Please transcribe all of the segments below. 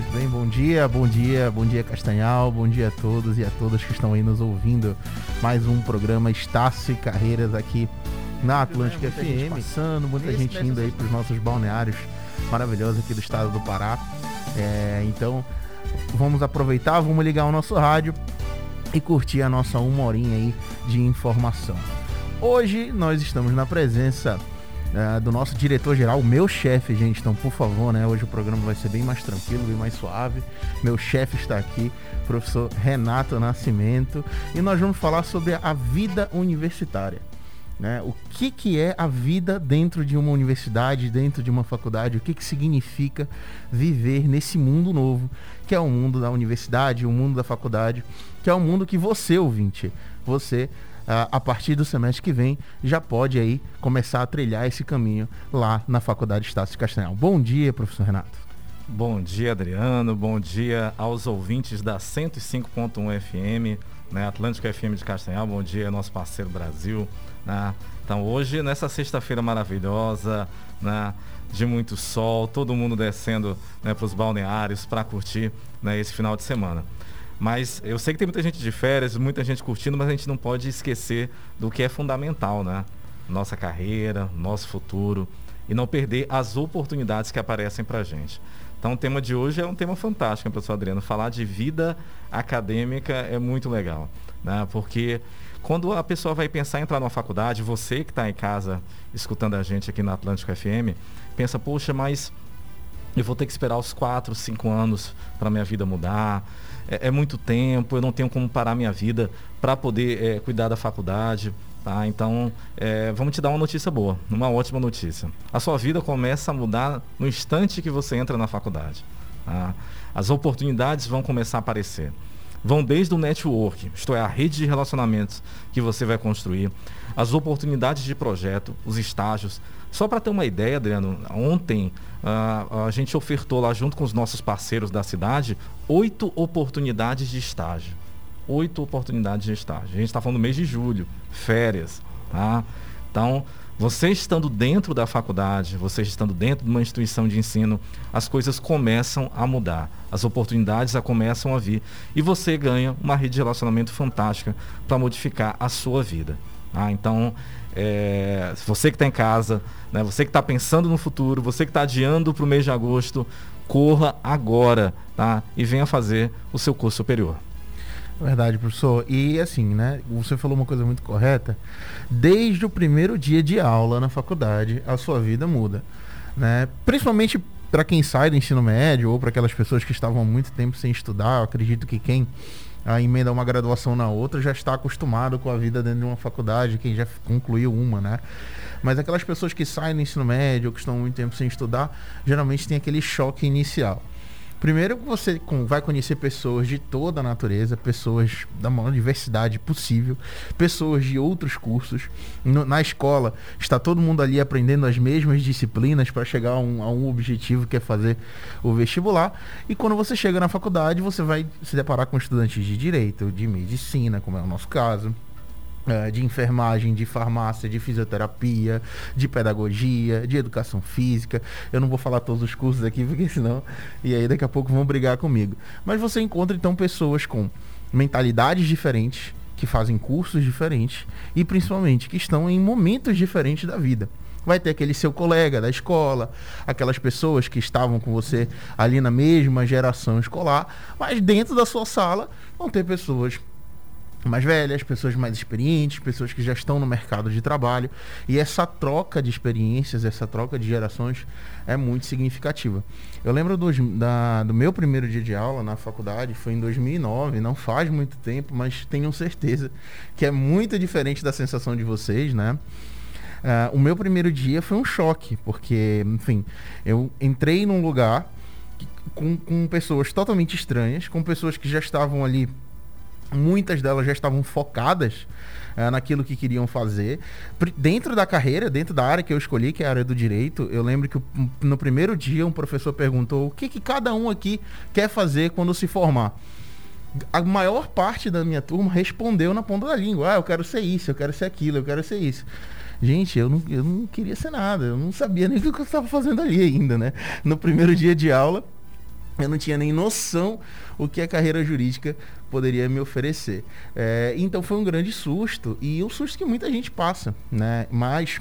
Muito bem, bom dia, bom dia, bom dia Castanhal, bom dia a todos e a todas que estão aí nos ouvindo. Mais um programa Estácio e Carreiras aqui na Atlântica FM. Gente passando, muita gente indo aí para os nossos balneários maravilhosos aqui do estado do Pará. É, então, vamos aproveitar, vamos ligar o nosso rádio e curtir a nossa uma horinha aí de informação. Hoje nós estamos na presença uh, do nosso diretor-geral, meu chefe, gente. Então, por favor, né? Hoje o programa vai ser bem mais tranquilo, bem mais suave. Meu chefe está aqui, professor Renato Nascimento, e nós vamos falar sobre a vida universitária. Né? O que, que é a vida dentro de uma universidade, dentro de uma faculdade, o que, que significa viver nesse mundo novo, que é o mundo da universidade, o mundo da faculdade, que é o mundo que você, ouvinte, você a partir do semestre que vem, já pode aí começar a trilhar esse caminho lá na Faculdade Estácio de Castanhal. Bom dia, professor Renato. Bom dia, Adriano. Bom dia aos ouvintes da 105.1 FM, né, Atlântico FM de Castanhal. Bom dia, nosso parceiro Brasil. Né? Então, hoje, nessa sexta-feira maravilhosa, né, de muito sol, todo mundo descendo né, para os balneários para curtir né, esse final de semana. Mas eu sei que tem muita gente de férias, muita gente curtindo, mas a gente não pode esquecer do que é fundamental, né? Nossa carreira, nosso futuro e não perder as oportunidades que aparecem para a gente. Então, o tema de hoje é um tema fantástico, professor Adriano. Falar de vida acadêmica é muito legal, né? Porque quando a pessoa vai pensar em entrar numa faculdade, você que está em casa escutando a gente aqui na Atlântico FM, pensa, poxa, mas eu vou ter que esperar os quatro, cinco anos para minha vida mudar é, é muito tempo, eu não tenho como parar minha vida para poder é, cuidar da faculdade. Tá? Então, é, vamos te dar uma notícia boa, uma ótima notícia. A sua vida começa a mudar no instante que você entra na faculdade. Tá? As oportunidades vão começar a aparecer. Vão desde o network, isto é, a rede de relacionamentos que você vai construir, as oportunidades de projeto, os estágios. Só para ter uma ideia, Adriano, ontem uh, a gente ofertou lá junto com os nossos parceiros da cidade oito oportunidades de estágio. Oito oportunidades de estágio. A gente está falando do mês de julho, férias. Tá? Então, você estando dentro da faculdade, você estando dentro de uma instituição de ensino, as coisas começam a mudar, as oportunidades a começam a vir e você ganha uma rede de relacionamento fantástica para modificar a sua vida. Ah, então, é, você que está em casa, né, você que está pensando no futuro, você que está adiando para o mês de agosto, corra agora tá? e venha fazer o seu curso superior. Verdade, professor. E assim, né? Você falou uma coisa muito correta. Desde o primeiro dia de aula na faculdade, a sua vida muda, né? Principalmente para quem sai do ensino médio ou para aquelas pessoas que estavam há muito tempo sem estudar. Eu acredito que quem a emenda uma graduação na outra já está acostumado com a vida dentro de uma faculdade, quem já concluiu uma, né? Mas aquelas pessoas que saem do ensino médio, que estão muito tempo sem estudar, geralmente tem aquele choque inicial. Primeiro, você vai conhecer pessoas de toda a natureza, pessoas da maior diversidade possível, pessoas de outros cursos. Na escola, está todo mundo ali aprendendo as mesmas disciplinas para chegar a um, a um objetivo que é fazer o vestibular. E quando você chega na faculdade, você vai se deparar com estudantes de direito, de medicina, como é o nosso caso, de enfermagem, de farmácia, de fisioterapia, de pedagogia, de educação física. Eu não vou falar todos os cursos aqui, porque senão. E aí daqui a pouco vão brigar comigo. Mas você encontra então pessoas com mentalidades diferentes, que fazem cursos diferentes e principalmente que estão em momentos diferentes da vida. Vai ter aquele seu colega da escola, aquelas pessoas que estavam com você ali na mesma geração escolar, mas dentro da sua sala vão ter pessoas mais velhas, pessoas mais experientes, pessoas que já estão no mercado de trabalho. E essa troca de experiências, essa troca de gerações é muito significativa. Eu lembro do, da, do meu primeiro dia de aula na faculdade, foi em 2009, não faz muito tempo, mas tenho certeza que é muito diferente da sensação de vocês, né? Uh, o meu primeiro dia foi um choque, porque, enfim, eu entrei num lugar com, com pessoas totalmente estranhas, com pessoas que já estavam ali muitas delas já estavam focadas uh, naquilo que queriam fazer. Dentro da carreira, dentro da área que eu escolhi, que é a área do direito, eu lembro que no primeiro dia um professor perguntou o que, que cada um aqui quer fazer quando se formar. A maior parte da minha turma respondeu na ponta da língua. Ah, eu quero ser isso, eu quero ser aquilo, eu quero ser isso. Gente, eu não, eu não queria ser nada, eu não sabia nem o que eu estava fazendo ali ainda, né? No primeiro dia de aula, eu não tinha nem noção o que a carreira jurídica poderia me oferecer. É, então foi um grande susto e um susto que muita gente passa, né? Mas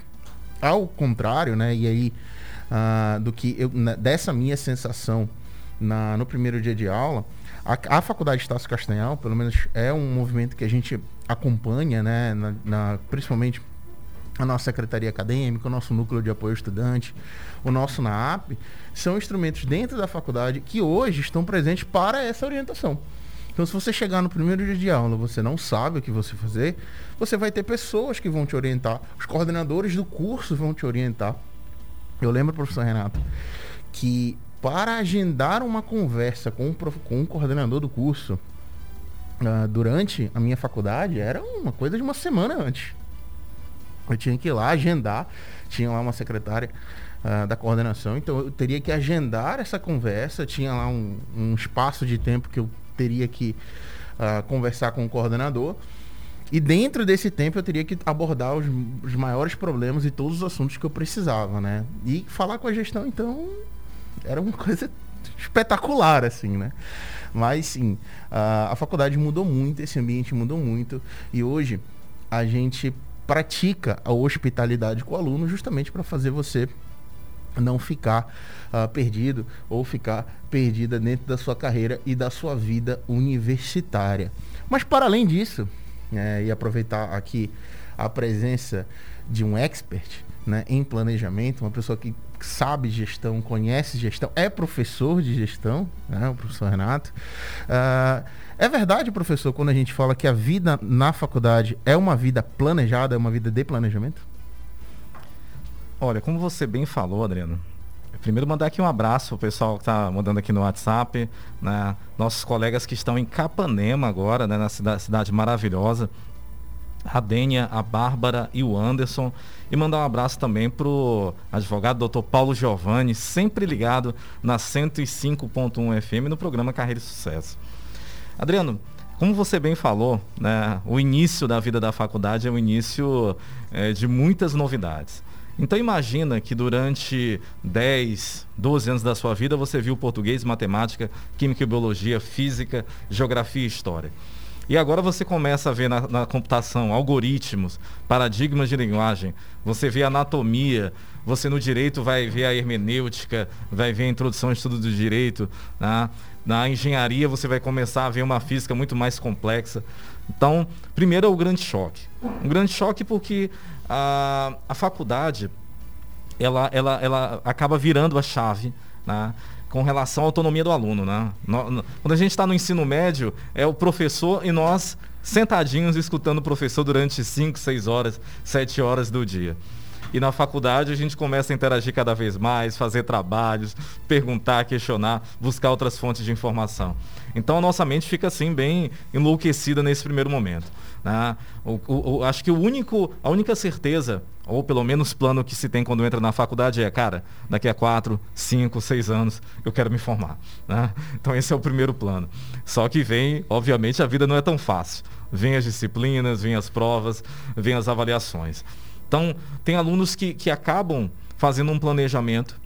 ao contrário, né? E aí uh, do que eu, né, dessa minha sensação na, no primeiro dia de aula, a, a faculdade Estácio Castanhal, pelo menos é um movimento que a gente acompanha, né? Na, na, principalmente a nossa secretaria acadêmica, o nosso núcleo de apoio estudante, o nosso NAAP, são instrumentos dentro da faculdade que hoje estão presentes para essa orientação. Então, se você chegar no primeiro dia de aula, você não sabe o que você fazer, você vai ter pessoas que vão te orientar, os coordenadores do curso vão te orientar. Eu lembro, professor Renato, que para agendar uma conversa com um, com coordenador do curso uh, durante a minha faculdade era uma coisa de uma semana antes. Eu tinha que ir lá agendar, tinha lá uma secretária uh, da coordenação, então eu teria que agendar essa conversa, tinha lá um, um espaço de tempo que eu teria que uh, conversar com o coordenador. E dentro desse tempo eu teria que abordar os, os, maiores problemas e todos os assuntos que eu precisava, né? E falar com a gestão, então, era uma coisa espetacular, assim, né? Mas sim, a, a faculdade mudou muito, esse ambiente mudou muito. E hoje a gente pratica a hospitalidade com o aluno justamente para fazer você não ficar uh, perdido ou ficar perdida dentro da sua carreira e da sua vida universitária. Mas para além disso, é, e aproveitar aqui a presença de um expert né, em planejamento, uma pessoa que sabe gestão, conhece gestão, é professor de gestão, né, o professor Renato. Uh, é verdade, professor, quando a gente fala que a vida na faculdade é uma vida planejada, é uma vida de planejamento? Olha, como você bem falou, Adriano, primeiro mandar aqui um abraço ao pessoal que está mandando aqui no WhatsApp, né? nossos colegas que estão em Capanema agora, né? na cidade, cidade maravilhosa, a Dênia, a Bárbara e o Anderson. E mandar um abraço também para o advogado Dr. Paulo Giovanni, sempre ligado na 105.1 FM no programa Carreira e Sucesso. Adriano, como você bem falou, né, o início da vida da faculdade é o início é, de muitas novidades. Então imagina que durante 10, 12 anos da sua vida você viu português, matemática, química e biologia, física, geografia e história. E agora você começa a ver na, na, computação algoritmos, paradigmas de linguagem, você vê anatomia, você no direito vai ver a hermenêutica, vai ver a introdução ao estudo do direito, né? Na engenharia você vai começar a ver uma física muito mais complexa. Então, primeiro é o grande choque. Um grande choque porque a, a faculdade ela, ela, ela acaba virando a chave né, com relação à autonomia do aluno. Né? No, no, quando a gente está no ensino médio, é o professor e nós sentadinhos escutando o professor durante 5, 6 horas, 7 horas do dia. E na faculdade a gente começa a interagir cada vez mais, fazer trabalhos, perguntar, questionar, buscar outras fontes de informação. Então a nossa mente fica assim bem enlouquecida nesse primeiro momento. Né? O, o, acho que o único, a única certeza, ou pelo menos plano que se tem quando entra na faculdade é, cara, daqui a quatro, cinco, seis anos eu quero me formar. Né? Então esse é o primeiro plano. Só que vem, obviamente, a vida não é tão fácil. Vem as disciplinas, vem as provas, vem as avaliações. Então, tem alunos que, que acabam fazendo um planejamento,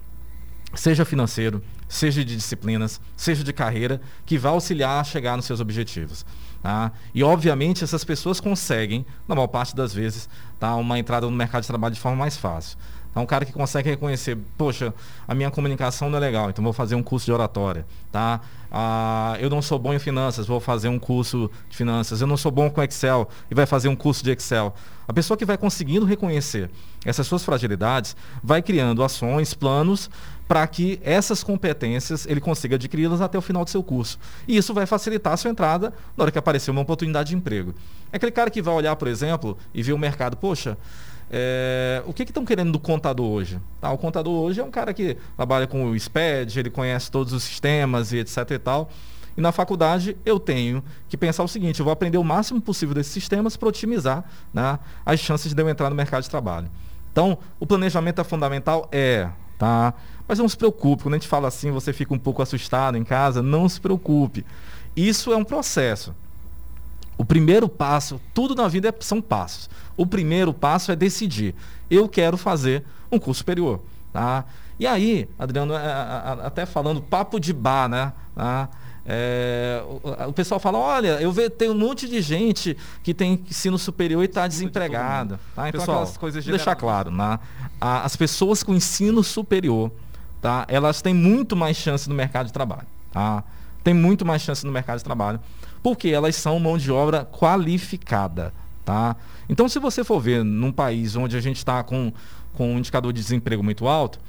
seja financeiro, seja de disciplinas, seja de carreira, que vai auxiliar a chegar nos seus objetivos. Tá? E, obviamente, essas pessoas conseguem, na maior parte das vezes, tá? uma entrada no mercado de trabalho de forma mais fácil. É um cara que consegue reconhecer, poxa, a minha comunicação não é legal, então vou fazer um curso de oratória, tá? Ah, eu não sou bom em finanças, vou fazer um curso de finanças. Eu não sou bom com Excel e vai fazer um curso de Excel. A pessoa que vai conseguindo reconhecer essas suas fragilidades vai criando ações, planos para que essas competências ele consiga adquiri-las até o final do seu curso. E isso vai facilitar a sua entrada na hora que aparecer uma oportunidade de emprego. É aquele cara que vai olhar, por exemplo, e ver o mercado, poxa, é, o que estão que querendo do contador hoje? Tá, o contador hoje é um cara que trabalha com o SPED, ele conhece todos os sistemas e etc e tal. E na faculdade eu tenho que pensar o seguinte, eu vou aprender o máximo possível desses sistemas para otimizar né, as chances de eu entrar no mercado de trabalho. Então, o planejamento é fundamental? É, tá? Mas não se preocupe, quando a gente fala assim, você fica um pouco assustado em casa, não se preocupe. Isso é um processo. O primeiro passo, tudo na vida é, são passos. O primeiro passo é decidir. Eu quero fazer um curso superior. Tá? E aí, Adriano, é, até falando papo de bar, né? Ah, é, o, o, pessoal fala, olha, eu tem um monte de gente que tem ensino superior e está desempregada. Tá? Então, pessoal, coisas deixar claro, né? as pessoas com ensino superior, tá? elas têm muito mais chance no mercado de trabalho. Tá? Tem muito mais chance no mercado de trabalho, porque elas são mão de obra qualificada. Tá? Então, se você for ver num país onde a gente está com, com um indicador de desemprego muito alto,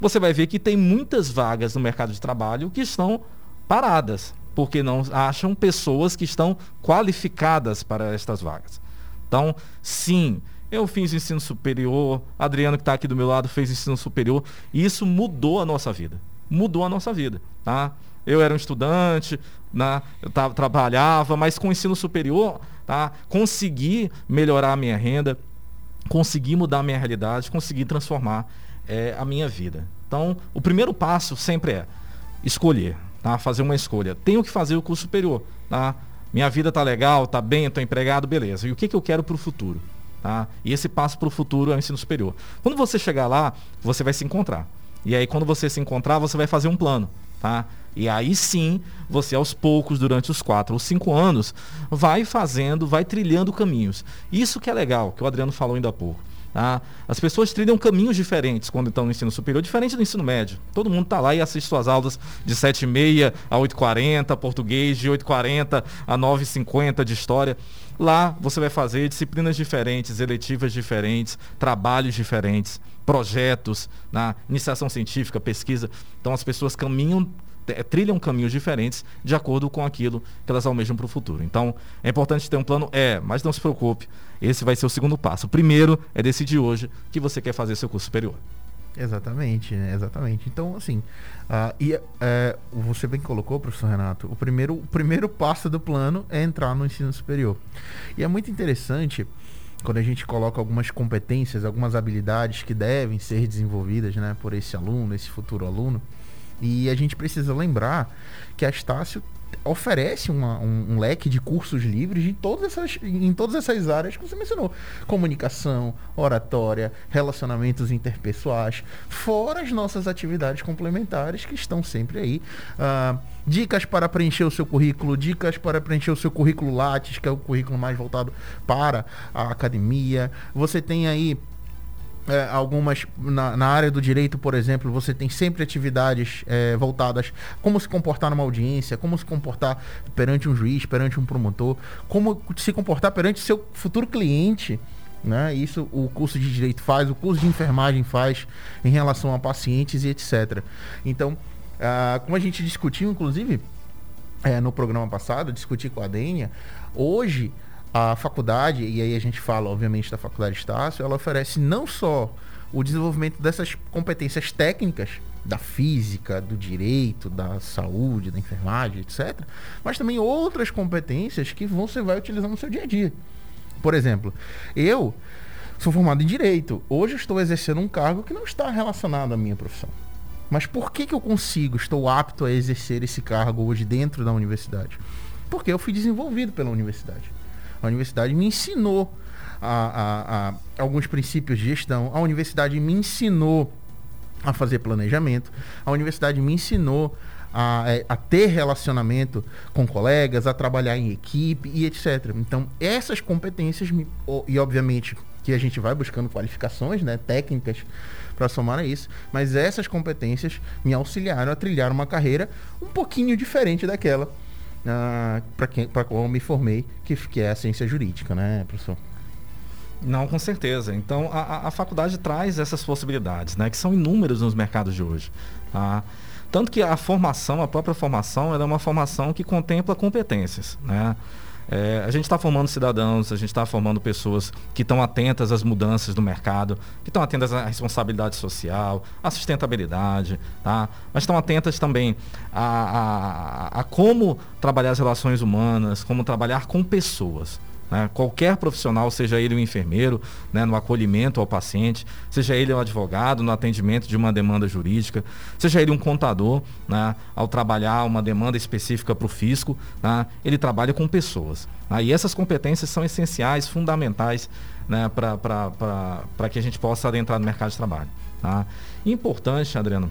você vai ver que tem muitas vagas no mercado de trabalho que estão paradas, porque não acham pessoas que estão qualificadas para estas vagas. Então, sim, eu fiz ensino superior, Adriano que está aqui do meu lado fez ensino superior, e isso mudou a nossa vida. Mudou a nossa vida, tá? Eu era um estudante, né? eu tava, trabalhava, mas com ensino superior, tá? consegui melhorar a minha renda, consegui mudar a minha realidade, consegui transformar é, a minha vida. Então, o primeiro passo sempre é escolher tá? fazer uma escolha. Tenho que fazer o curso superior. Tá? Minha vida está legal, está bem, estou empregado, beleza. E o que, que eu quero para o futuro? Tá? E esse passo para o futuro é o ensino superior. Quando você chegar lá, você vai se encontrar. E aí, quando você se encontrar, você vai fazer um plano. Tá? E aí sim, você aos poucos, durante os quatro ou cinco anos, vai fazendo, vai trilhando caminhos. Isso que é legal, que o Adriano falou ainda há pouco. Tá? As pessoas trilham caminhos diferentes quando estão no ensino superior, diferente do ensino médio. Todo mundo está lá e assiste suas aulas de 7h30 a 8h40, português de 8h40 a 9h50 de história. Lá você vai fazer disciplinas diferentes, eletivas diferentes, trabalhos diferentes, projetos, na né? iniciação científica, pesquisa. Então as pessoas caminham trilham caminhos diferentes de acordo com aquilo que elas almejam para o futuro. Então, é importante ter um plano? É, mas não se preocupe, esse vai ser o segundo passo. O primeiro é decidir hoje que você quer fazer seu curso superior. Exatamente, né? exatamente. Então, assim, uh, e, uh, você bem colocou, professor Renato, o primeiro, o primeiro passo do plano é entrar no ensino superior. E é muito interessante quando a gente coloca algumas competências, algumas habilidades que devem ser desenvolvidas né, por esse aluno, esse futuro aluno. E a gente precisa lembrar que a Estácio oferece uma, um, um, leque de cursos livres em todas, essas, em todas essas áreas que você mencionou. Comunicação, oratória, relacionamentos interpessoais, fora as nossas atividades complementares que estão sempre aí. Uh, dicas para preencher o seu currículo, dicas para preencher o seu currículo Lattes, que é o currículo mais voltado para a academia. Você tem aí é, algumas na, na, área do direito, por exemplo, você tem sempre atividades é, voltadas como se comportar numa audiência, como se comportar perante um juiz, perante um promotor, como se comportar perante seu futuro cliente. Né? Isso o curso de direito faz, o curso de enfermagem faz em relação a pacientes e etc. Então, ah, como a gente discutiu, inclusive, é, no programa passado, discuti com a Dênia, hoje a faculdade, e aí a gente fala, obviamente, da Faculdade Estácio, ela oferece não só o desenvolvimento dessas competências técnicas, da física, do direito, da saúde, da enfermagem, etc., mas também outras competências que você vai utilizar no seu dia a dia. Por exemplo, eu sou formado em direito. Hoje estou exercendo um cargo que não está relacionado à minha profissão. Mas por que, que eu consigo, estou apto a exercer esse cargo hoje dentro da universidade? Porque eu fui desenvolvido pela universidade. A universidade me ensinou a, a, a alguns princípios de gestão. A universidade me ensinou a fazer planejamento. A universidade me ensinou a, é, a, ter relacionamento com colegas, a trabalhar em equipe e etc. Então, essas competências, me, e obviamente que a gente vai buscando qualificações né, técnicas para somar a isso, mas essas competências me auxiliaram a trilhar uma carreira um pouquinho diferente daquela para quem para qual eu me formei, que, que é a ciência jurídica, né, professor? Não, com certeza. Então, a, a faculdade traz essas possibilidades, né, que são inúmeras nos mercados de hoje. Tá? Tanto que a formação, a própria formação, ela é uma formação que contempla competências, né? É, a gente está formando cidadãos, a gente está formando pessoas que estão atentas às mudanças do mercado, que estão atentas à responsabilidade social, à sustentabilidade, tá? mas estão atentas também a, a, a como trabalhar as relações humanas, como trabalhar com pessoas. Né? Qualquer profissional, seja ele um enfermeiro, né, no acolhimento ao paciente, seja ele um advogado no atendimento de uma demanda jurídica, seja ele um contador, né, ao trabalhar uma demanda específica para o fisco, né, ele trabalha com pessoas. Né? E essas competências são essenciais, fundamentais né, para que a gente possa adentrar no mercado de trabalho. Tá? Importante, Adriano,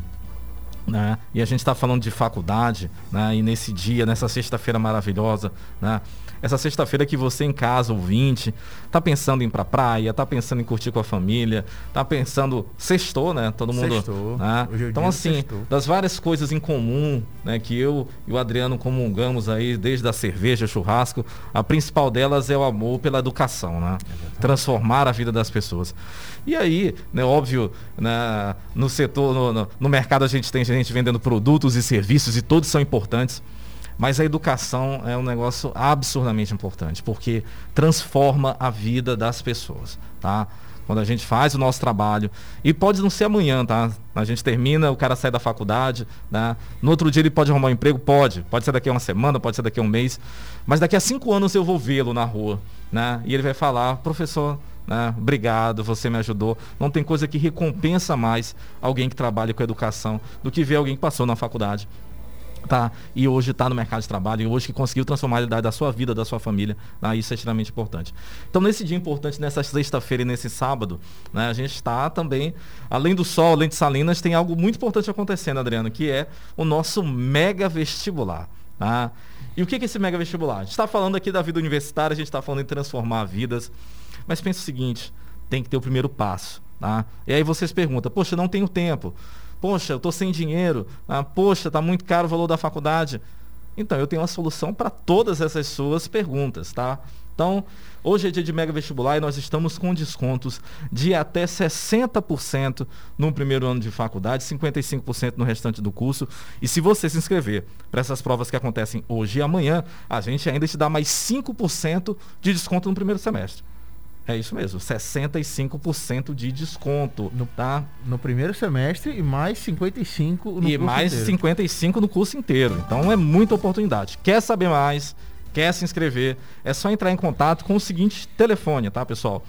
né? E a gente está falando de faculdade, né? e nesse dia, nessa sexta-feira maravilhosa, né? essa sexta-feira que você em casa, ouvinte, tá pensando em ir pra praia, tá pensando em curtir com a família, tá pensando, sextou, né? Todo mundo. Sextou. Né? É então, assim, sextou. das várias coisas em comum, né, que eu e o Adriano comungamos aí, desde a cerveja, churrasco, a principal delas é o amor pela educação, né? Transformar a vida das pessoas. E aí, né, óbvio, né, no setor, no, no, no mercado a gente tem gente vendendo produtos e serviços e todos são importantes. Mas a educação é um negócio absurdamente importante, porque transforma a vida das pessoas, tá? Quando a gente faz o nosso trabalho, e pode não ser amanhã, tá? A gente termina, o cara sai da faculdade, né? No outro dia ele pode arrumar um emprego? Pode. Pode ser daqui a uma semana, pode ser daqui a um mês. Mas daqui a cinco anos eu vou vê-lo na rua, né? E ele vai falar, professor, né? Obrigado, você me ajudou. Não tem coisa que recompensa mais alguém que trabalha com educação do que ver alguém que passou na faculdade, tá? E hoje está no mercado de trabalho, e hoje que conseguiu transformar a realidade da sua vida, da sua família, né? isso é extremamente importante. Então, nesse dia importante, nessa sexta-feira e nesse sábado, né, a gente está também, além do sol, além de Salinas, tem algo muito importante acontecendo, Adriano, que é o nosso mega vestibular. Tá? E o que é esse mega vestibular? A gente está falando aqui da vida universitária, a gente está falando em transformar vidas, mas pensa o seguinte, tem que ter o primeiro passo. Tá? E aí vocês perguntam, poxa, não tenho tempo. Poxa, eu estou sem dinheiro. Ah, poxa, está muito caro o valor da faculdade. Então, eu tenho uma solução para todas essas suas perguntas, tá? Então, hoje é dia de mega vestibular e nós estamos com descontos de até 60% no primeiro ano de faculdade, 55% no restante do curso. E se você se inscrever para essas provas que acontecem hoje e amanhã, a gente ainda te dá mais 5% de desconto no primeiro semestre. É isso mesmo, 65% de desconto, no, tá? No primeiro semestre e mais 55 no e mais inteiro. 55 no curso inteiro. Então é muita oportunidade. Quer saber mais? Quer se inscrever? É só entrar em contato com o seguinte telefone, tá, pessoal?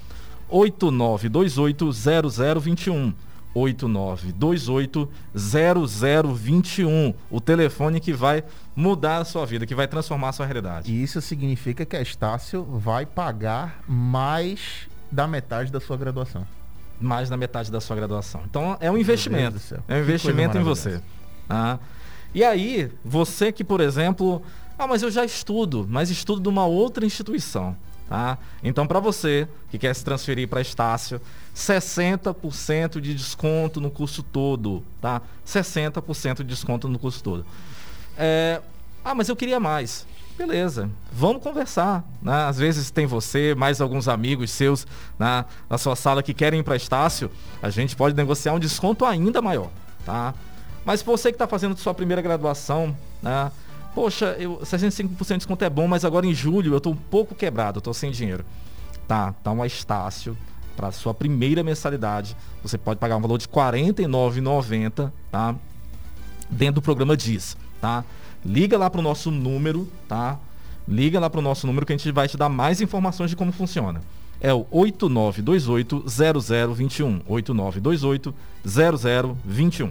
89280021. 89280021. O telefone que vai mudar a sua vida, que vai transformar a sua realidade. E isso significa que a Estácio vai pagar mais da metade da sua graduação. Mais da metade da sua graduação. Então é um investimento. É um investimento em você. Ah. E aí, você que, por exemplo, ah, mas eu já estudo, mas estudo de uma outra instituição. Tá? Então, para você que quer se transferir para Estácio, 60% de desconto no curso todo. Tá? 60% de desconto no curso todo. É, ah, mas eu queria mais. Beleza, vamos conversar. Né? Às vezes tem você, mais alguns amigos seus né, na sua sala que querem ir para Estácio, a gente pode negociar um desconto ainda maior. Tá? Mas você que está fazendo sua primeira graduação, né, poxa, eu, 65% de desconto é bom, mas agora em julho eu estou um pouco quebrado, estou sem dinheiro. Tá, tá um Estácio para sua primeira mensalidade. Você pode pagar um valor de R$ 49,90, tá? Dentro do programa DIS, tá? Liga lá para o nosso número, tá? Liga lá para o nosso número que a gente vai te dar mais informações de como funciona. É o 8928-0021. 8928-0021.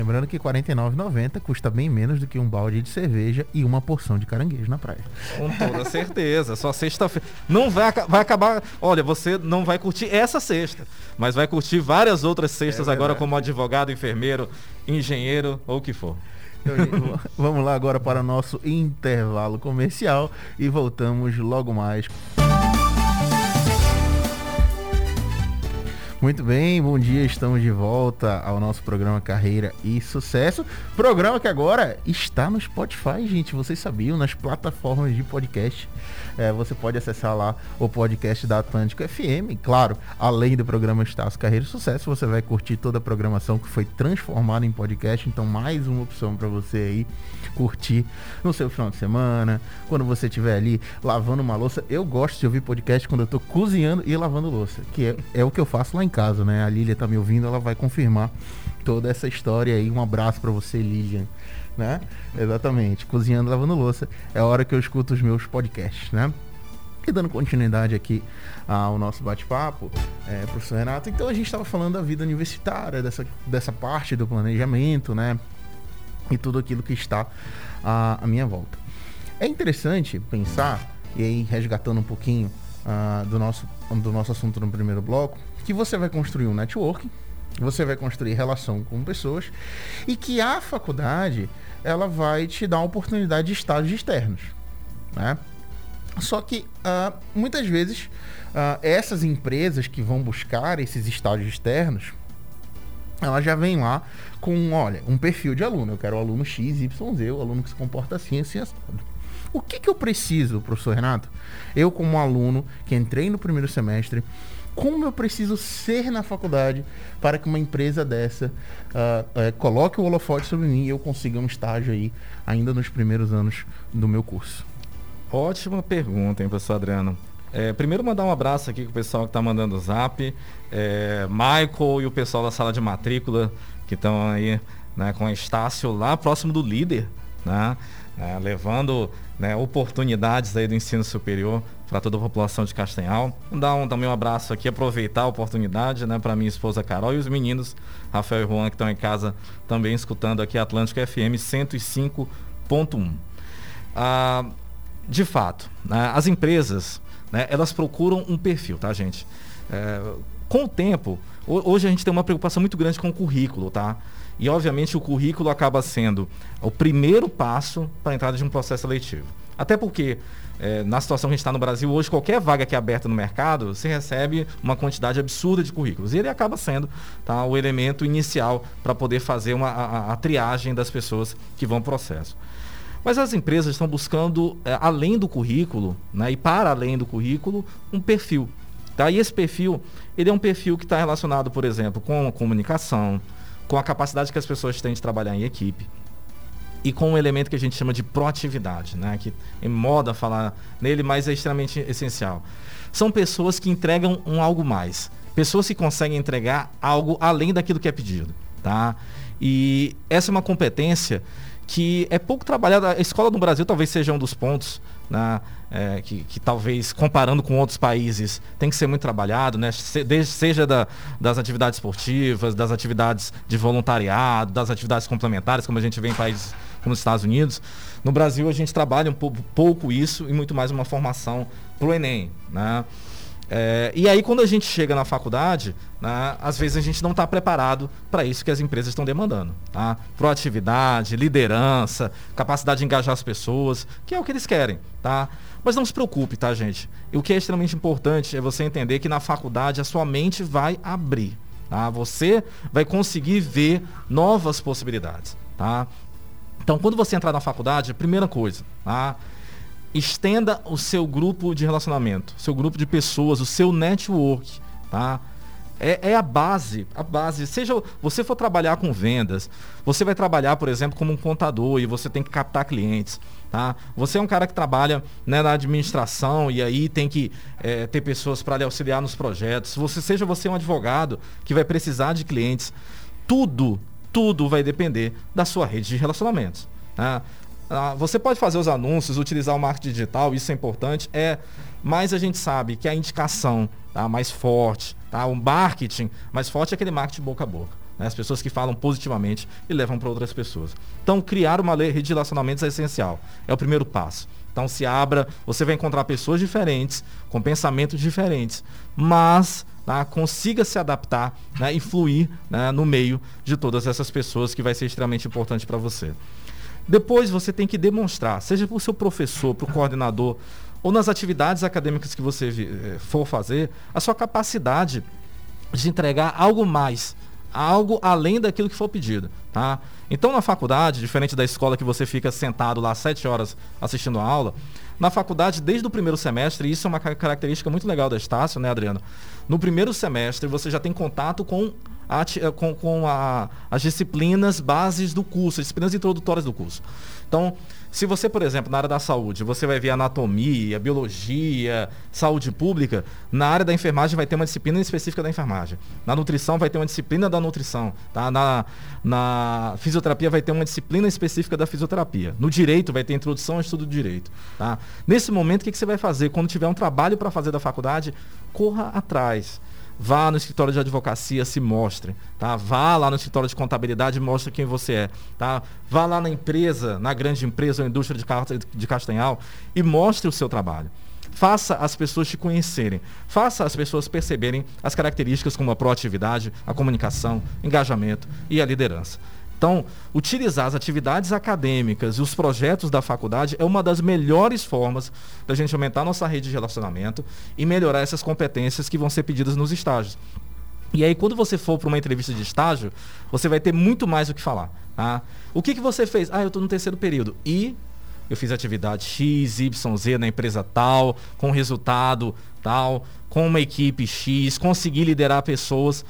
Lembrando que R$ 49,90 custa bem menos do que um balde de cerveja e uma porção de caranguejo na praia. Com toda certeza. Só sexta-feira. Não vai, vai acabar. Olha, você não vai curtir essa sexta, mas vai curtir várias outras sextas é agora como advogado, enfermeiro, engenheiro ou o que for. Então, vamos lá agora para o nosso intervalo comercial e voltamos logo mais. Muito bem, bom dia, estamos de volta ao nosso programa Carreira e Sucesso. Programa que agora está no Spotify, gente. Vocês sabiam, nas plataformas de podcast. É, você pode acessar lá o podcast da Atlântico FM. Claro, além do programa Estácio Carreira e Sucesso, você vai curtir toda a programação que foi transformada em podcast. Então, mais uma opção para você aí curtir no seu final de semana, quando você estiver ali lavando uma louça. Eu gosto de ouvir podcast quando eu estou cozinhando e lavando louça, que é, é o que eu faço lá em casa, né? A Lilia tá me ouvindo, ela vai confirmar toda essa história aí. Um abraço para você, Lilian né? Exatamente. Cozinhando, lavando louça. É a hora que eu escuto os meus podcasts, né? E dando continuidade aqui ao nosso bate-papo, é, professor Renato, então a gente estava falando da vida universitária, dessa, dessa parte do planejamento, né? E tudo aquilo que está à, à minha volta. É interessante pensar, e aí resgatando um pouquinho uh, do, nosso, do nosso assunto no primeiro bloco, que você vai construir um network, você vai construir relação com pessoas e que a faculdade ela vai te dar a oportunidade de estágios externos, né? Só que uh, muitas vezes uh, essas empresas que vão buscar esses estágios externos, ela já vem lá com, olha, um perfil de aluno. Eu quero o aluno X, Y, Z, o aluno que se comporta assim, assim, assim. O que, que eu preciso, professor Renato? Eu, como aluno que entrei no primeiro semestre, como eu preciso ser na faculdade para que uma empresa dessa uh, uh, coloque o holofote sobre mim e eu consiga um estágio aí ainda nos primeiros anos do meu curso? Ótima pergunta, hein, professor Adriano. É, primeiro mandar um abraço aqui com o pessoal que está mandando o zap, é, Michael e o pessoal da sala de matrícula que estão aí né, com a Estácio lá próximo do líder, né, é, levando né, oportunidades aí do ensino superior para toda a população de Castanhal. Dar um, também um abraço aqui, aproveitar a oportunidade né, para minha esposa Carol e os meninos, Rafael e Juan, que estão em casa também escutando aqui Atlântico FM 105.1. Ah, de fato, né, as empresas né, elas procuram um perfil, tá, gente? É, com o tempo, hoje a gente tem uma preocupação muito grande com o currículo, tá? E obviamente o currículo acaba sendo o primeiro passo para a entrada de um processo seletivo. Até porque, é, na situação que a gente está no Brasil hoje, qualquer vaga que é aberta no mercado, você recebe uma quantidade absurda de currículos. E ele acaba sendo tá, o elemento inicial para poder fazer uma, a, a, triagem das pessoas que vão para o processo. Mas as empresas estão buscando, é, além do currículo, né, e para além do currículo, um perfil. Tá? E esse perfil, ele é um perfil que está relacionado, por exemplo, com a comunicação, com a capacidade que as pessoas têm de trabalhar em equipe e com um elemento que a gente chama de proatividade, né? que em moda falar nele, mas é extremamente essencial. São pessoas que entregam um algo mais, pessoas que conseguem entregar algo além daquilo que é pedido. Tá? E essa é uma competência que é pouco trabalhada. A escola no Brasil talvez seja um dos pontos né, é, que, que, talvez comparando com outros países tem que ser muito trabalhado, né? Se, seja da, das atividades esportivas, das atividades de voluntariado, das atividades complementares, como a gente vê em países como os Estados Unidos. No Brasil a gente trabalha um pouco, pouco isso e muito mais uma formação para o Enem. Né? É, e aí, quando a gente chega na faculdade, né, às vezes a gente não está preparado para isso que as empresas estão demandando. Tá? Proatividade, liderança, capacidade de engajar as pessoas, que é o que eles querem. Tá? Mas não se preocupe, tá, gente? E o que é extremamente importante é você entender que na faculdade a sua mente vai abrir. Tá? Você vai conseguir ver novas possibilidades. Tá? Então, quando você entrar na faculdade, a primeira coisa, tá? estenda o seu grupo de relacionamento, seu grupo de pessoas, o seu network, tá? É, é, a base, a base. Seja você for trabalhar com vendas, você vai trabalhar, por exemplo, como um contador e você tem que captar clientes, tá? Você é um cara que trabalha né, na administração e aí tem que é, ter pessoas para lhe auxiliar nos projetos. Você seja você um advogado que vai precisar de clientes. Tudo, tudo vai depender da sua rede de relacionamentos. Ah, você pode fazer os anúncios, utilizar o marketing digital, isso é importante, é, mas a gente sabe que a indicação tá, mais forte, tá, o marketing mais forte é aquele marketing boca a boca. Né, as pessoas que falam positivamente e levam para outras pessoas. Então, criar uma rede de relacionamentos é essencial. É o primeiro passo. Então, se abra, você vai encontrar pessoas diferentes, com pensamentos diferentes, mas tá, consiga se adaptar né, e fluir né, no meio de todas essas pessoas, que vai ser extremamente importante para você. Depois você tem que demonstrar, seja para o seu professor, para o coordenador, ou nas atividades acadêmicas que você eh, for fazer, a sua capacidade de entregar algo mais, algo além daquilo que for pedido, tá? Então na faculdade, diferente da escola que você fica sentado lá sete horas assistindo a aula, na faculdade, desde o primeiro semestre, isso é uma característica muito legal da Estácio, né, Adriano? No primeiro semestre, você já tem contato com a, com, com a, as disciplinas bases do curso, as disciplinas introdutórias do curso. Então, se você, por exemplo, na área da saúde, você vai ver anatomia, biologia, saúde pública, na área da enfermagem vai ter uma disciplina específica da enfermagem. Na nutrição vai ter uma disciplina da nutrição. Tá? Na, na fisioterapia vai ter uma disciplina específica da fisioterapia. No direito vai ter introdução ao estudo do direito. Tá? Nesse momento, o que, que você vai fazer? Quando tiver um trabalho para fazer da faculdade, corra atrás. Vá no escritório de advocacia, se mostre, tá? Vá lá no escritório de contabilidade e mostre quem você é, tá? Vá lá na empresa, na grande empresa ou indústria de, Castanhal e mostre o seu trabalho. Faça as pessoas te conhecerem. Faça as pessoas perceberem as características como a proatividade, a comunicação, engajamento e a liderança. Então, utilizar as atividades acadêmicas e os projetos da faculdade é uma das melhores formas da gente aumentar nossa rede de relacionamento e melhorar essas competências que vão ser pedidas nos estágios. E aí, quando você for para uma entrevista de estágio, você vai ter muito mais o que falar. Tá? O que, que você fez? Ah, eu estou no terceiro período. E eu fiz atividade X, Y, Z na empresa tal, com resultado tal, com uma equipe X, consegui liderar pessoas.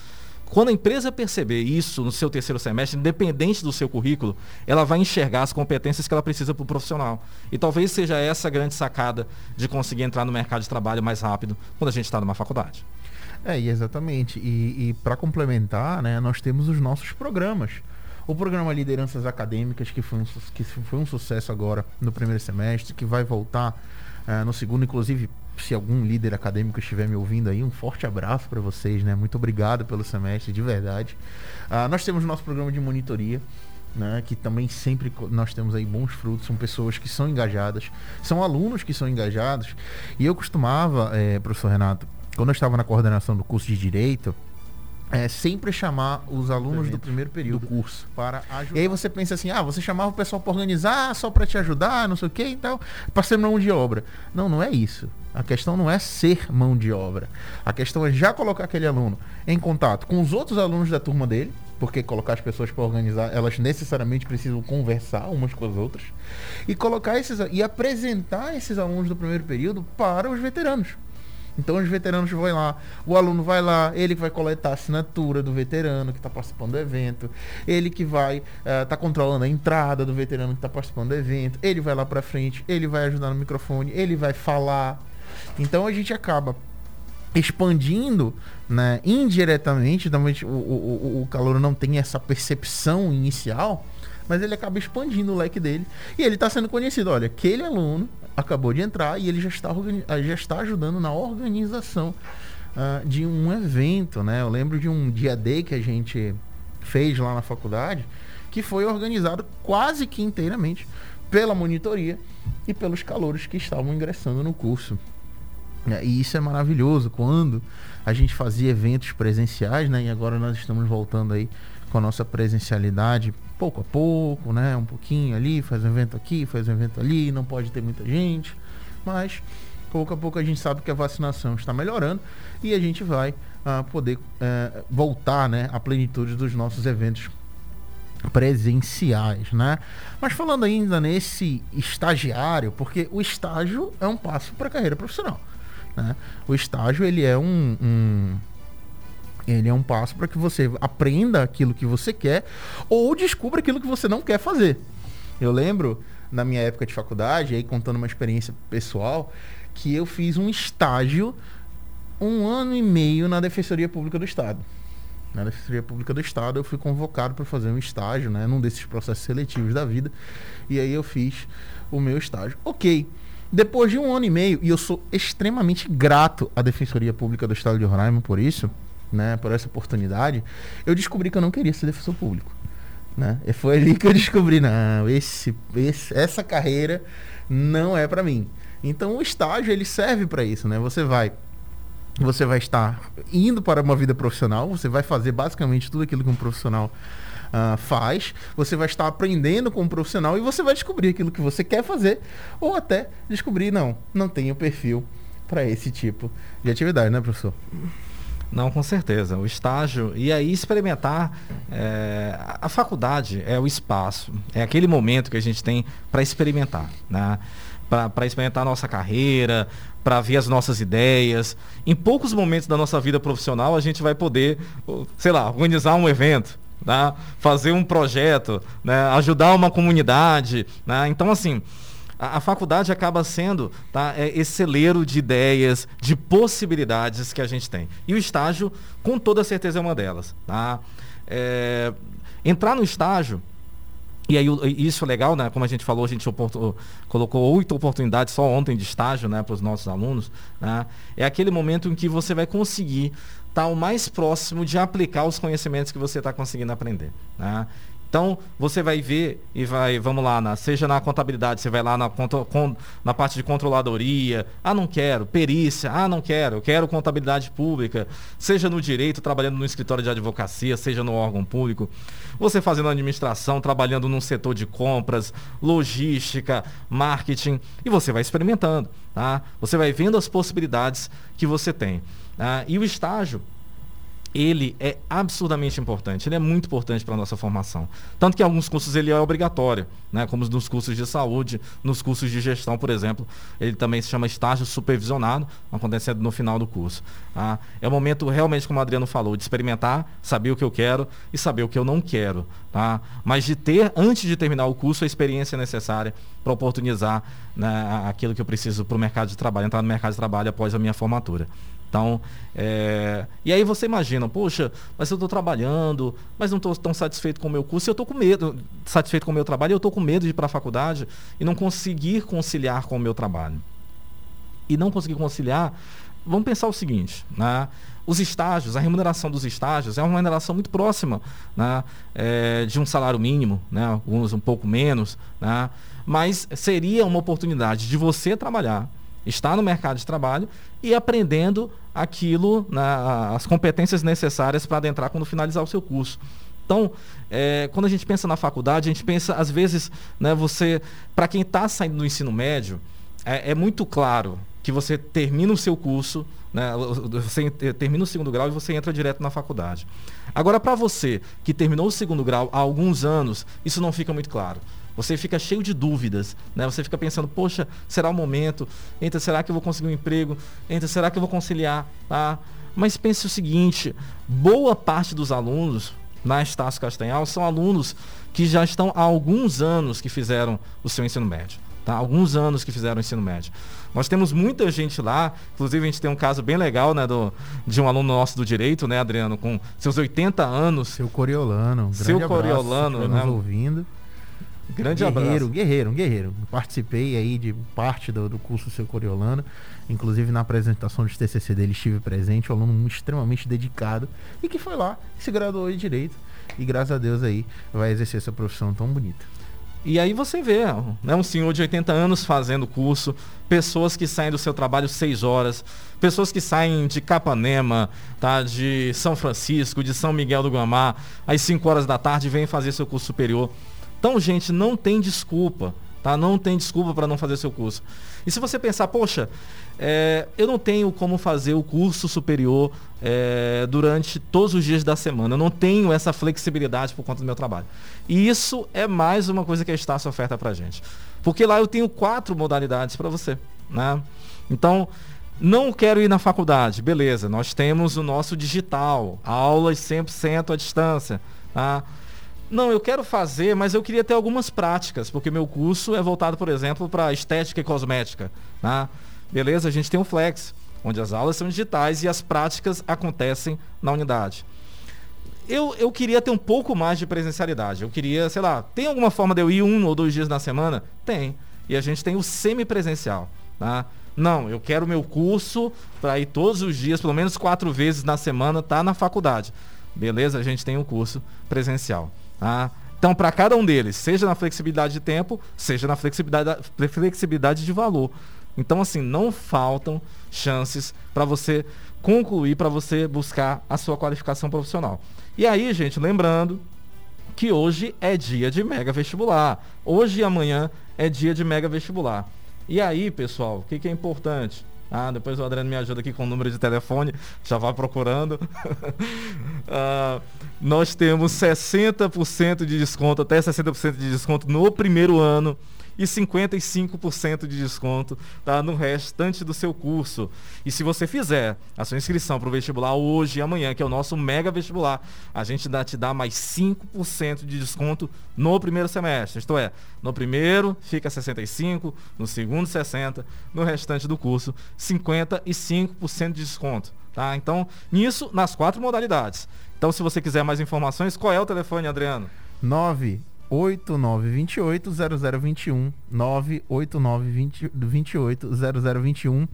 Quando a empresa perceber isso no seu terceiro semestre, independente do seu currículo, ela vai enxergar as competências que ela precisa para o profissional. E talvez seja essa a grande sacada de conseguir entrar no mercado de trabalho mais rápido quando a gente está numa faculdade. É, exatamente. E, e para complementar, né, nós temos os nossos programas. O programa Lideranças Acadêmicas, que foi um, que foi um sucesso agora no primeiro semestre, que vai voltar uh, no segundo, inclusive se algum líder acadêmico estiver me ouvindo aí, um forte abraço para vocês, né? Muito obrigado pelo semestre, de verdade. Uh, nós temos o nosso programa de monitoria, né? Que também sempre nós temos aí bons frutos, são pessoas que são engajadas, são alunos que são engajados. E eu costumava, é, professor Renato, quando eu estava na coordenação do curso de Direito, é sempre chamar os alunos do primeiro período do curso para ajudar. E aí você pensa assim, ah, você chamava o pessoal para organizar, só para te ajudar, não sei o quê, então, para ser mão de obra. Não, não é isso. A questão não é ser mão de obra. A questão é já colocar aquele aluno em contato com os outros alunos da turma dele, porque colocar as pessoas para organizar, elas necessariamente precisam conversar umas com as outras, e colocar esses e apresentar esses alunos do primeiro período para os veteranos. Então os veteranos vão lá, o aluno vai lá, ele que vai coletar a assinatura do veterano que está participando do evento, ele que vai estar uh, tá controlando a entrada do veterano que está participando do evento, ele vai lá para frente, ele vai ajudar no microfone, ele vai falar. Então a gente acaba expandindo né, indiretamente, o, o, o, o calor não tem essa percepção inicial, mas ele acaba expandindo o leque dele e ele está sendo conhecido. Olha, aquele aluno acabou de entrar e ele já está, ah, já está ajudando na organização uh, de um evento, né? Eu lembro de um dia D que a gente fez lá na faculdade, que foi organizado quase que inteiramente pela monitoria e pelos calouros que estavam ingressando no curso. É, e isso é maravilhoso quando a gente fazia eventos presenciais, né? E agora nós estamos voltando aí com a nossa presencialidade pouco a pouco, né? Um pouquinho ali, faz um evento aqui, faz um evento ali, não pode ter muita gente, mas pouco a pouco a gente sabe que a vacinação está melhorando e a gente vai uh, poder uh, voltar, né, à plenitude dos nossos eventos presenciais, né? Mas falando ainda nesse estagiário, porque o estágio é um passo para a carreira profissional, né? O estágio ele é um, um ele é um passo para que você aprenda aquilo que você quer ou descubra aquilo que você não quer fazer. Eu lembro, na minha época de faculdade, aí contando uma experiência pessoal, que eu fiz um estágio um ano e meio na Defensoria Pública do Estado. Na Defensoria Pública do Estado, eu fui convocado para fazer um estágio, né, num desses processos seletivos da vida, e aí eu fiz o meu estágio. Ok. Depois de um ano e meio, e eu sou extremamente grato à Defensoria Pública do Estado de Roraima por isso, né, por essa oportunidade, eu descobri que eu não queria ser defensor público. Né? E foi ali que eu descobri, não, esse, esse essa carreira não é para mim. Então o estágio ele serve para isso, né? Você vai você vai estar indo para uma vida profissional, você vai fazer basicamente tudo aquilo que um profissional uh, faz, você vai estar aprendendo com um profissional e você vai descobrir aquilo que você quer fazer, ou até descobrir, não, não tenho perfil para esse tipo de atividade, né, professor? Não, com certeza. O estágio. E aí experimentar. É, a faculdade é o espaço, é aquele momento que a gente tem para experimentar. Né? Para experimentar a nossa carreira, para ver as nossas ideias. Em poucos momentos da nossa vida profissional, a gente vai poder, sei lá, organizar um evento. Né? fazer um projeto, né? ajudar uma comunidade. Né? Então, assim, a, a faculdade acaba sendo tá, é, esse celeiro de ideias, de possibilidades que a gente tem. E o estágio, com toda certeza, é uma delas. Tá? É, entrar no estágio e aí isso é legal, né? Como a gente falou, a gente colocou oito oportunidades só ontem de estágio, né, para os nossos alunos. Né? É aquele momento em que você vai conseguir estar tá o mais próximo de aplicar os conhecimentos que você está conseguindo aprender. Né? Então, você vai ver e vai, vamos lá, na, seja na contabilidade, você vai lá na, na parte de controladoria, ah, não quero, perícia, ah, não quero, eu quero contabilidade pública, seja no direito, trabalhando no escritório de advocacia, seja no órgão público, você fazendo administração, trabalhando num setor de compras, logística, marketing, e você vai experimentando, tá? Você vai vendo as possibilidades que você tem. Tá? E o estágio, ele é absurdamente importante, ele é muito importante para a nossa formação. Tanto que em alguns cursos ele é obrigatório, né? como nos cursos de saúde, nos cursos de gestão, por exemplo, ele também se chama estágio supervisionado, acontecendo no final do curso. Tá? É o momento realmente, como o Adriano falou, de experimentar, saber o que eu quero e saber o que eu não quero. Tá? Mas de ter, antes de terminar o curso, a experiência necessária para oportunizar né, aquilo que eu preciso para o mercado de trabalho, entrar no mercado de trabalho após a minha formatura. Então, é... e aí você imagina, poxa, mas eu estou trabalhando, mas não estou tão satisfeito com o meu curso, eu estou com medo, satisfeito com o meu trabalho, eu estou com medo de ir para a faculdade e não conseguir conciliar com o meu trabalho. E não conseguir conciliar, vamos pensar o seguinte, né? Os estágios, a remuneração dos estágios é uma remuneração muito próxima né? É, de um salário mínimo, né? alguns um pouco menos, né? mas seria uma oportunidade de você trabalhar está no mercado de trabalho e aprendendo aquilo, na, as competências necessárias para adentrar quando finalizar o seu curso. Então, é, quando a gente pensa na faculdade, a gente pensa, às vezes, né, você, para quem está saindo do ensino médio, é, é, muito claro que você termina o seu curso, né, você termina o segundo grau e você entra direto na faculdade. Agora, para você que terminou o segundo grau há alguns anos, isso não fica muito claro. Você fica cheio de dúvidas, né? Você fica pensando, poxa, será o momento? Entra, será que eu vou conseguir um emprego? Entra, será que eu vou conciliar? Tá? Mas pense o seguinte, boa parte dos alunos na Estácio Castanhal são alunos que já estão há alguns anos que fizeram o seu ensino médio. Tá? Alguns anos que fizeram o ensino médio. Nós temos muita gente lá, inclusive a gente tem um caso bem legal, né, do, de um aluno nosso do direito, né, Adriano, com seus 80 anos. Seu Coriolano. Seu Coriolano, né? ouvindo. Grande guerreiro, abraço. Guerreiro, guerreiro. Participei aí de parte do, do curso Seu Coriolano. Inclusive na apresentação de TCC dele estive presente, um aluno extremamente dedicado e que foi lá, se graduou em Direito e graças a Deus aí vai exercer essa profissão tão bonita. E aí você vê, né, um senhor de 80 anos fazendo curso, pessoas que saem do seu trabalho 6 horas, pessoas que saem de Capanema, tá, de São Francisco, de São Miguel do Guamá, às 5 horas da tarde vêm fazer seu curso superior. Então, gente, não tem desculpa, tá? Não tem desculpa para não fazer seu curso. E se você pensar, poxa, é, eu não tenho como fazer o curso superior é, durante todos os dias da semana. Eu não tenho essa flexibilidade por conta do meu trabalho. E isso é mais uma coisa que a Estácio oferta para gente. Porque lá eu tenho quatro modalidades para você. Né? Então, não quero ir na faculdade. Beleza, nós temos o nosso digital, aulas 100% à distância. Tá? Não, eu quero fazer, mas eu queria ter algumas práticas, porque meu curso é voltado, por exemplo, para estética e cosmética. Né? Beleza? A gente tem um Flex, onde as aulas são digitais e as práticas acontecem na unidade. Eu, eu queria ter um pouco mais de presencialidade. Eu queria, sei lá, tem alguma forma de eu ir um ou dois dias na semana? Tem. E a gente tem o semipresencial. Tá? Não, eu quero meu curso para ir todos os dias, pelo menos quatro vezes na semana, tá na faculdade. Beleza? A gente tem um curso presencial. Tá? Então, para cada um deles, seja na flexibilidade de tempo, seja na flexibilidade, flexibilidade de valor. Então, assim, não faltam chances para você concluir, para você buscar a sua qualificação profissional. E aí, gente, lembrando que hoje é dia de mega vestibular. Hoje e amanhã é dia de mega vestibular. E aí, pessoal, o que, que é importante? Ah, depois o Adriano me ajuda aqui com o número de telefone, já vai procurando. ah, nós temos 60% de desconto, até 60% de desconto no primeiro ano e 55% de desconto tá, no restante do seu curso. E se você fizer a sua inscrição para o vestibular hoje e amanhã, que é o nosso mega vestibular, a gente dá, te dá mais 5% de desconto no primeiro semestre. Isto é, no primeiro fica 65%, no segundo 60%, no restante do curso 55% de desconto. Tá? Então, nisso, nas quatro modalidades. Então, se você quiser mais informações, qual é o telefone, Adriano? 9 8928 0021 98928 0021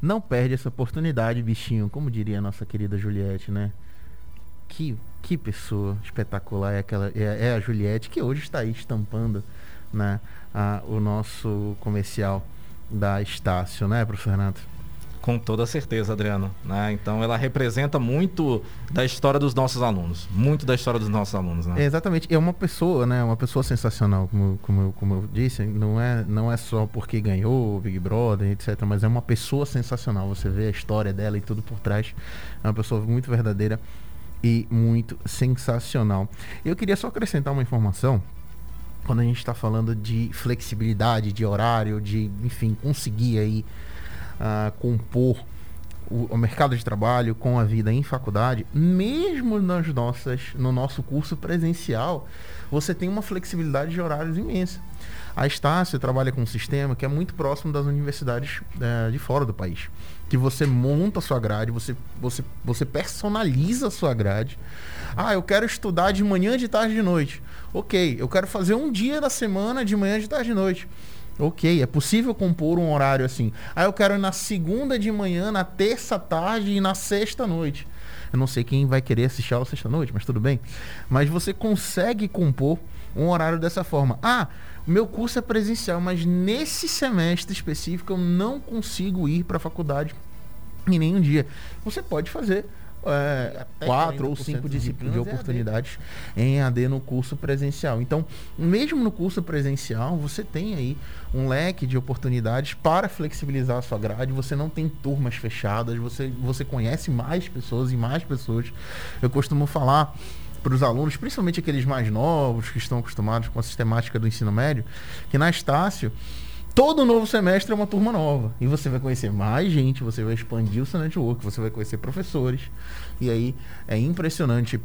Não perde essa oportunidade, bichinho, como diria a nossa querida Juliette, né? que, que pessoa espetacular é, aquela, é, é a Juliette, que hoje está aí estampando né, a, o nosso comercial da Estácio, né, professor Renato? Com toda certeza, Adriano. Né? Então ela representa muito da história dos nossos alunos. Muito da história dos nossos alunos. Né? É, exatamente. É uma pessoa, né? Uma pessoa sensacional, como, como, eu, como eu disse. Não é, não é só porque ganhou o Big Brother, etc. Mas é uma pessoa sensacional. Você vê a história dela e tudo por trás. É uma pessoa muito verdadeira e muito sensacional. Eu queria só acrescentar uma informação quando a gente está falando de flexibilidade, de horário, de, enfim, conseguir aí uh, compor o, o, mercado de trabalho com a vida em faculdade, mesmo nas nossas, no nosso curso presencial, você tem uma flexibilidade de horários imensa. A Estácio trabalha com um sistema que é muito próximo das universidades uh, de fora do país. Que você monta a sua grade, você, você, você personaliza a sua grade. Ah, eu quero estudar de manhã, de tarde, de noite. Ok, eu quero fazer um dia da semana de manhã, de tarde, de noite. Ok, é possível compor um horário assim. Ah, eu quero ir na segunda de manhã, na terça tarde e na sexta noite. Eu não sei quem vai querer assistir aula sexta noite, mas tudo bem. Mas você consegue compor um horário dessa forma. Ah, meu curso é presencial, mas nesse semestre específico eu não consigo ir para a faculdade em nenhum dia. Você pode fazer é, quatro ou cinco disciplinas de é oportunidades em AD no curso presencial. Então, mesmo no curso presencial, você tem aí um leque de oportunidades para flexibilizar a sua grade. Você não tem turmas fechadas, você, você conhece mais pessoas e mais pessoas. Eu costumo falar para os alunos, principalmente aqueles mais novos que estão acostumados com a sistemática do ensino médio, que na Estácio Todo novo semestre é uma turma nova. E você vai conhecer mais gente, você vai expandir o seu network, você vai conhecer professores. E aí é impressionante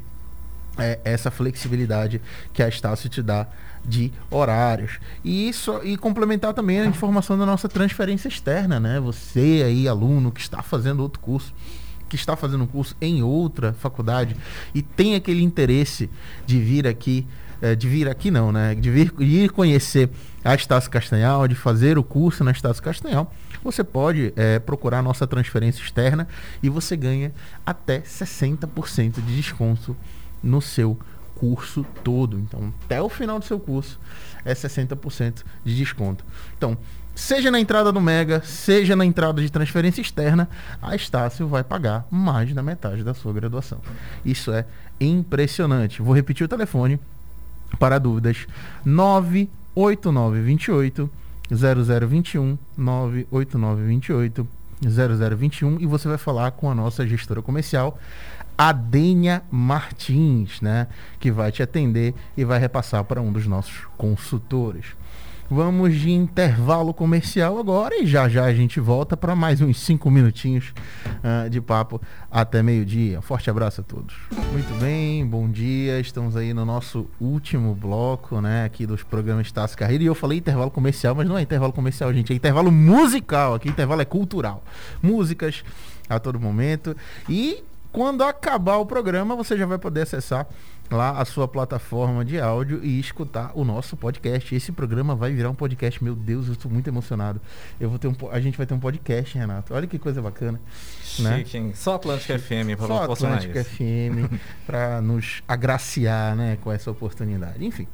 é, essa flexibilidade que a Estácio te dá de horários. E isso e complementar também a informação da nossa transferência externa, né? Você aí, aluno que está fazendo outro curso, que está fazendo um curso em outra faculdade e tem aquele interesse de vir aqui é, de vir aqui não, né? De vir de ir conhecer a Estácio Castanhal, de fazer o curso na Estácio Castanhal, você pode é, procurar nossa transferência externa e você ganha até 60% de desconto no seu curso todo. Então, até o final do seu curso é 60% de desconto. Então, seja na entrada do Mega, seja na entrada de transferência externa, a Estácio vai pagar mais da metade da sua graduação. Isso é impressionante. Vou repetir o telefone para dúvidas, 98928 0021 98928 0021 e você vai falar com a nossa gestora comercial, Adenha Martins, né, que vai te atender e vai repassar para um dos nossos consultores. Vamos de intervalo comercial agora e já já a gente volta para mais uns cinco minutinhos uh, de papo até meio-dia. Forte abraço a todos. Muito bem, bom dia. Estamos aí no nosso último bloco, né, aqui dos programas Tassi Carreira. E eu falei intervalo comercial, mas não é intervalo comercial, gente, é intervalo musical. Aqui intervalo é cultural. Músicas a todo momento. E quando acabar o programa, você já vai poder acessar lá a sua plataforma de áudio e escutar o nosso podcast. Esse programa vai virar um podcast. Meu Deus, eu estou muito emocionado. Eu vou ter um, a gente vai ter um podcast, Renato. Olha que coisa bacana. Né? Chique, né? Só Atlântica FM para proporcionar Atlântica isso. FM para nos agraciar, né, com essa oportunidade. Enfim,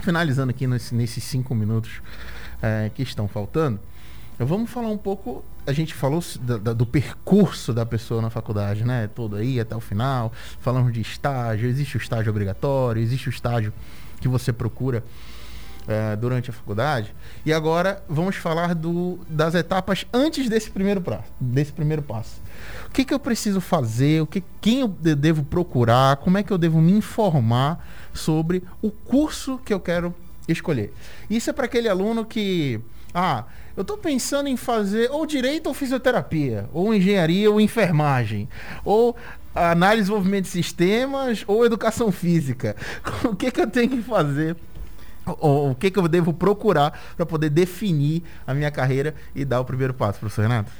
finalizando aqui nesse, nesses cinco minutos é, que estão faltando. Vamos falar um pouco. A gente falou do, do, percurso da pessoa na faculdade, né? Todo aí até o final. Falamos de estágio. Existe o estágio obrigatório, existe o estágio que você procura uh, durante a faculdade. E agora vamos falar do, das etapas antes desse primeiro, pra, desse primeiro passo. O que, que eu preciso fazer? O que, quem eu devo procurar? Como é que eu devo me informar sobre o curso que eu quero escolher? Isso é para aquele aluno que. Ah, eu estou pensando em fazer ou direito ou fisioterapia, ou engenharia ou enfermagem, ou análise e desenvolvimento de sistemas ou educação física. O que, que eu tenho que fazer? O, o que, que eu devo procurar para poder definir a minha carreira e dar o primeiro passo, professor Renato?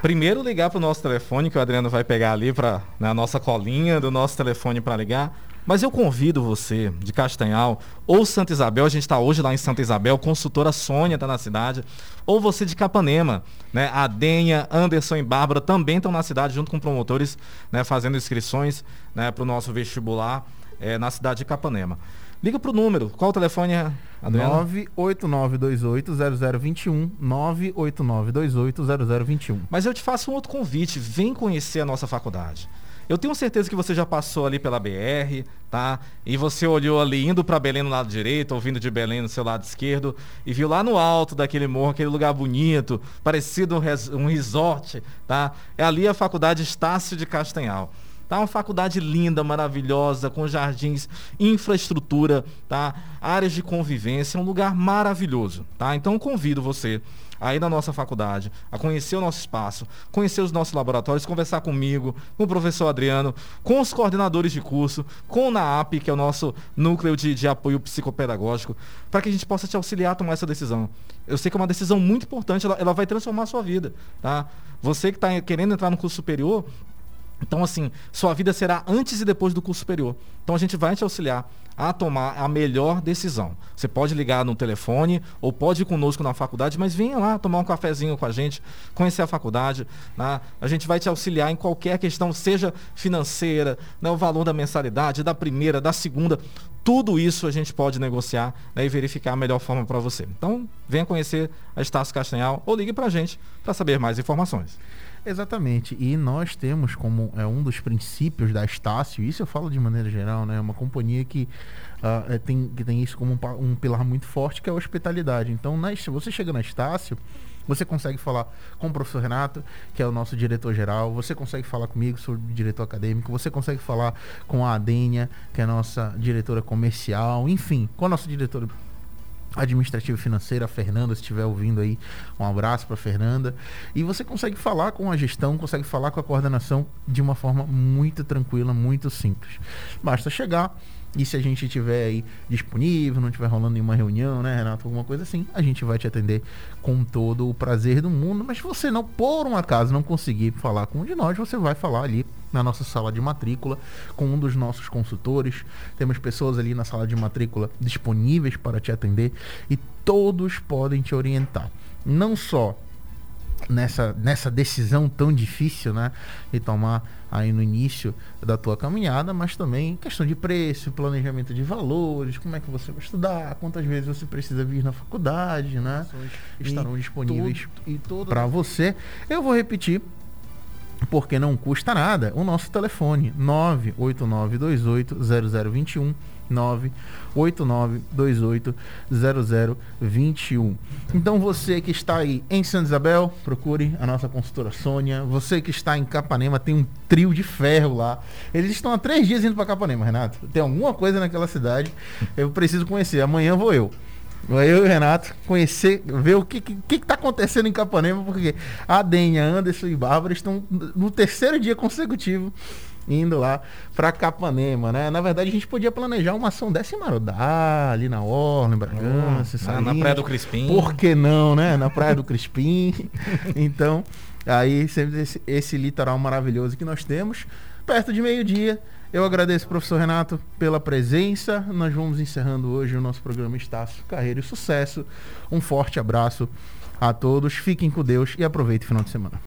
Primeiro ligar para o nosso telefone, que o Adriano vai pegar ali para na né, nossa colinha do nosso telefone para ligar. Mas eu convido você de Castanhal ou Santa Isabel, a gente está hoje lá em Santa Isabel, consultora Sônia está na cidade, ou você de Capanema, né? A Denha, Anderson e Bárbara também estão na cidade junto com promotores, né? Fazendo inscrições né? para o nosso vestibular é, na cidade de Capanema. Liga para o número. Qual o telefone, Adriano? 989280021. 989280021. Mas eu te faço um outro convite. Vem conhecer a nossa faculdade. Eu tenho certeza que você já passou ali pela BR, tá? E você olhou ali indo para Belém no lado direito, ouvindo de Belém no seu lado esquerdo, e viu lá no alto daquele morro, aquele lugar bonito, parecido um, um resort, tá? É ali a Faculdade Estácio de Castanhal. Tá uma faculdade linda, maravilhosa, com jardins, infraestrutura, tá? Áreas de convivência, um lugar maravilhoso, tá? Então convido você aí na nossa faculdade, a conhecer o nosso espaço, conhecer os nossos laboratórios, conversar comigo, com o professor Adriano, com os coordenadores de curso, com o NAAP, que é o nosso núcleo de, de apoio psicopedagógico, para que a gente possa te auxiliar a tomar essa decisão. Eu sei que é uma decisão muito importante, ela, ela vai transformar a sua vida. Tá? Você que está querendo entrar no curso superior, então, assim, sua vida será antes e depois do curso superior. Então, a gente vai te auxiliar a tomar a melhor decisão. Você pode ligar no telefone ou pode ir conosco na faculdade, mas venha lá tomar um cafezinho com a gente, conhecer a faculdade. Né? A gente vai te auxiliar em qualquer questão, seja financeira, né? o valor da mensalidade, da primeira, da segunda. Tudo isso a gente pode negociar né? e verificar a melhor forma para você. Então, venha conhecer a Estácio Castanhal ou ligue para a gente para saber mais informações. Exatamente. E nós temos como é um dos princípios da Estácio, isso eu falo de maneira geral, né? Uma companhia que, uh, tem, que tem isso como um, um, pilar muito forte, que é a hospitalidade. Então, na, se você chega na Estácio, você consegue falar com o professor Renato, que é o nosso diretor-geral, você consegue falar comigo, sou diretor acadêmico, você consegue falar com a Adênia, que é a nossa diretora comercial, enfim, com a nossa diretora administrativa e financeira, a Fernanda, se estiver ouvindo aí, um abraço para Fernanda. E você consegue falar com a gestão, consegue falar com a coordenação de uma forma muito tranquila, muito simples. Basta chegar e se a gente estiver aí disponível, não estiver rolando nenhuma reunião, né, Renato, alguma coisa assim, a gente vai te atender com todo o prazer do mundo. Mas se você não, por um acaso, não conseguir falar com um de nós, você vai falar ali na nossa sala de matrícula com um dos nossos consultores. Temos pessoas ali na sala de matrícula disponíveis para te atender e todos podem te orientar. Não só nessa, nessa decisão tão difícil, né, de tomar aí no início da tua caminhada, mas também questão de preço, planejamento de valores, como é que você vai estudar, quantas vezes você precisa vir na faculdade, né? Estarão disponíveis para você. Eu vou repetir porque não custa nada. O nosso telefone 989280021 989280021. Então você que está aí em Santa Isabel, procure a nossa consultora Sônia. Você que está em Capanema, tem um trio de ferro lá. Eles estão há três dias indo para Capanema, Renato. Tem alguma coisa naquela cidade. Eu preciso conhecer. Amanhã vou eu. Eu e o Renato conhecer, ver o que está que, que tá acontecendo em Capanema, porque a Denha, Anderson e Bárbara estão no terceiro dia consecutivo indo lá para Capanema, né? Na verdade, a gente podia planejar uma ação dessa em Marudá, ali na Orla, em Bragança, ah, na Praia do Crispim. Por que não, né? Na Praia do Crispim. então, aí sempre esse, esse litoral maravilhoso que nós temos, perto de meio-dia. Eu agradeço, professor Renato, pela presença. Nós vamos encerrando hoje o nosso programa Estácio Carreira e Sucesso. Um forte abraço a todos, fiquem com Deus e aproveitem o final de semana.